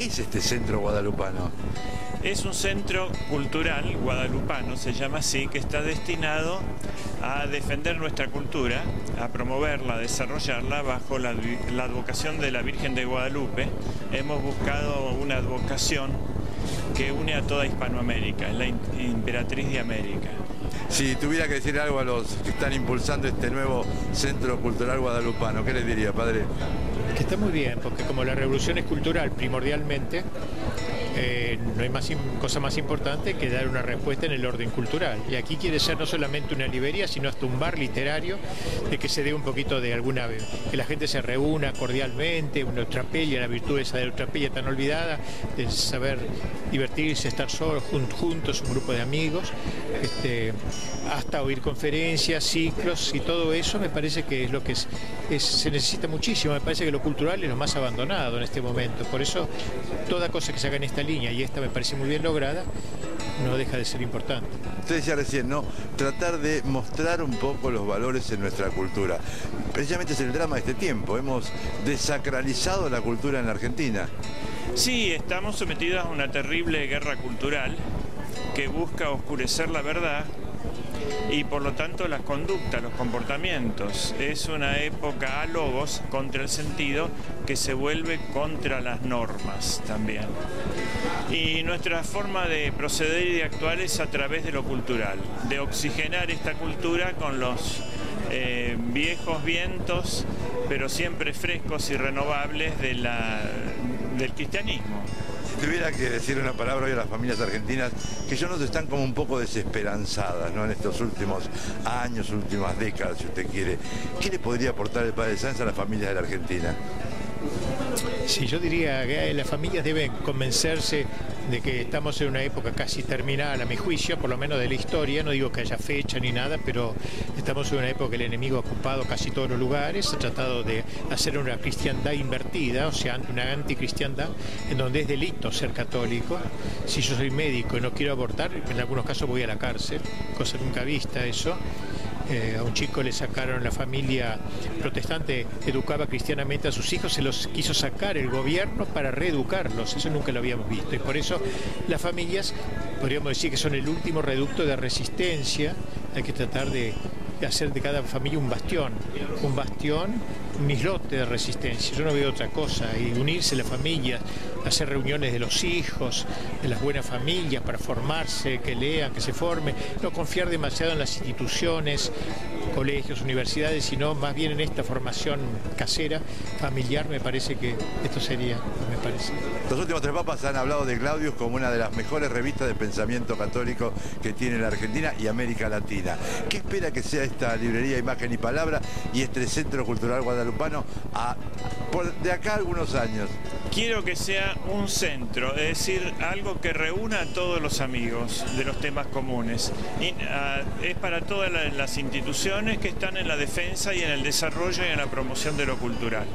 ¿Qué es este centro guadalupano? Es un centro cultural guadalupano, se llama así, que está destinado a defender nuestra cultura, a promoverla, a desarrollarla bajo la, advocación de la Virgen de Guadalupe. Hemos buscado una advocación que une a toda Hispanoamérica, es la imperatriz de América. Si tuviera que decir algo a los que están impulsando este nuevo Centro Cultural Guadalupano, ¿qué les diría, padre? Que está muy bien, porque como la revolución es cultural primordialmente, eh, no hay más, cosa más importante que dar una respuesta en el orden cultural. Y aquí quiere ser no solamente una librería, sino hasta un bar literario, de que se dé un poquito de alguna, que la gente se reúna cordialmente, una trapella, la virtud de la trapella tan olvidada, de saber divertirse, estar solos, juntos, un grupo de amigos, este, hasta oír conferencias, ciclos y todo eso me parece que es lo que se necesita muchísimo, me parece que lo cultural es lo más abandonado en este momento. Por eso toda cosa que se haga en esta línea, y esta me parece muy bien lograda, no deja de ser importante. Usted decía recién, ¿no? Tratar de mostrar un poco los valores en nuestra cultura. Precisamente es el drama de este tiempo. Hemos desacralizado la cultura en la Argentina. Sí, estamos sometidos a una terrible guerra cultural que busca oscurecer la verdad y por lo tanto las conductas, los comportamientos. Es una época a logos contra el sentido que se vuelve contra las normas también. Y nuestra forma de proceder y de actuar es a través de lo cultural, de oxigenar esta cultura con los eh, viejos vientos, pero siempre frescos y renovables del cristianismo tuviera que decir una palabra hoy a las familias argentinas que yo no están como un poco desesperanzadas ¿no? en estos últimos años, últimas décadas, si usted quiere, ¿qué le podría aportar el Padre Sáenz a las familias de la Argentina? Sí, yo diría que las familias deben convencerse de que estamos en una época casi terminal, a mi juicio, por lo menos de la historia. No digo que haya fecha ni nada, pero estamos en una época que el enemigo ha ocupado casi todos los lugares, ha tratado de hacer una cristiandad invertida, o sea, una anticristiandad, en donde es delito ser católico. Si yo soy médico y no quiero abortar, en algunos casos voy a la cárcel, cosa nunca vista eso. Eh, a un chico le sacaron la familia protestante, educaba cristianamente a sus hijos, se los quiso sacar el gobierno para reeducarlos, eso nunca lo habíamos visto. Y por eso las familias, podríamos decir que son el último reducto de resistencia, hay que tratar de hacer de cada familia un bastión, un bastión, un islote de resistencia. Yo no veo otra cosa. Y unirse las familias, hacer reuniones de los hijos, de las buenas familias para formarse, que lean, que se formen, no confiar demasiado en las instituciones, colegios, universidades, sino más bien en esta formación casera, familiar, me parece que esto sería, me parece. Los últimos tres papas han hablado de Claudius como una de las mejores revistas de pensamiento católico que tiene la Argentina y América Latina. ¿Qué espera que sea esta librería Imagen y Palabra y este Centro Cultural Guadalupano de acá algunos años? Quiero que sea un centro, es decir, algo que reúna a todos los amigos de los temas comunes. Ah, es para todas las instituciones que están en la defensa y en el desarrollo y en la promoción de lo cultural.